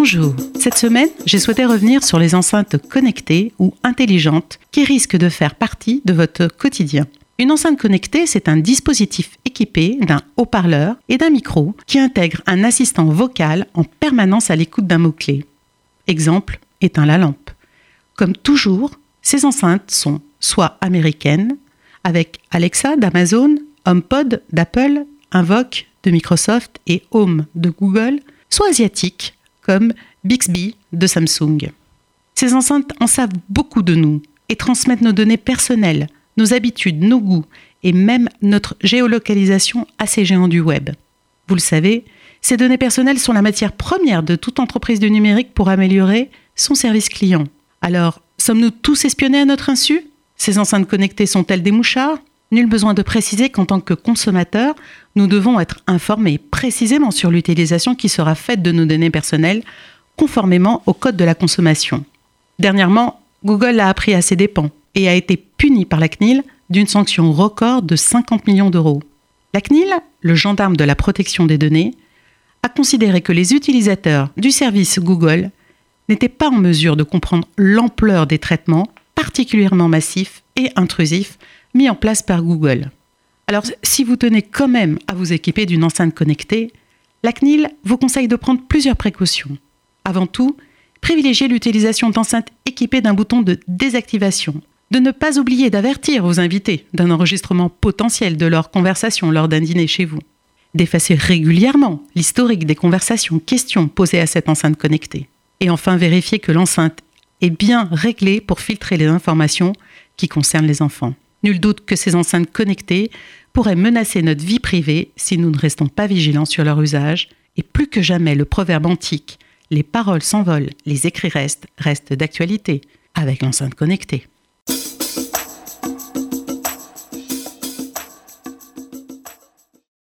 Bonjour, cette semaine, j'ai souhaité revenir sur les enceintes connectées ou intelligentes qui risquent de faire partie de votre quotidien. Une enceinte connectée, c'est un dispositif équipé d'un haut-parleur et d'un micro qui intègre un assistant vocal en permanence à l'écoute d'un mot-clé. Exemple, éteins la lampe. Comme toujours, ces enceintes sont soit américaines, avec Alexa d'Amazon, HomePod d'Apple, Invoke de Microsoft et Home de Google, soit asiatiques, comme Bixby de Samsung. Ces enceintes en savent beaucoup de nous et transmettent nos données personnelles, nos habitudes, nos goûts et même notre géolocalisation à ces géants du web. Vous le savez, ces données personnelles sont la matière première de toute entreprise du numérique pour améliorer son service client. Alors, sommes-nous tous espionnés à notre insu? Ces enceintes connectées sont-elles des mouchards? Nul besoin de préciser qu'en tant que consommateur, nous devons être informés précisément sur l'utilisation qui sera faite de nos données personnelles conformément au code de la consommation. Dernièrement, Google l'a appris à ses dépens et a été puni par la CNIL d'une sanction record de 50 millions d'euros. La CNIL, le gendarme de la protection des données, a considéré que les utilisateurs du service Google n'étaient pas en mesure de comprendre l'ampleur des traitements particulièrement massifs et intrusifs mis en place par Google. Alors, si vous tenez quand même à vous équiper d'une enceinte connectée, la CNIL vous conseille de prendre plusieurs précautions. Avant tout, privilégiez l'utilisation d'enceintes équipées d'un bouton de désactivation. De ne pas oublier d'avertir vos invités d'un enregistrement potentiel de leur conversation lors d'un dîner chez vous. D'effacer régulièrement l'historique des conversations questions posées à cette enceinte connectée. Et enfin, vérifier que l'enceinte est bien réglée pour filtrer les informations qui concernent les enfants. Nul doute que ces enceintes connectées pourraient menacer notre vie privée si nous ne restons pas vigilants sur leur usage, et plus que jamais le proverbe antique les paroles s'envolent, les écrits restent, reste d'actualité avec l'enceinte connectée.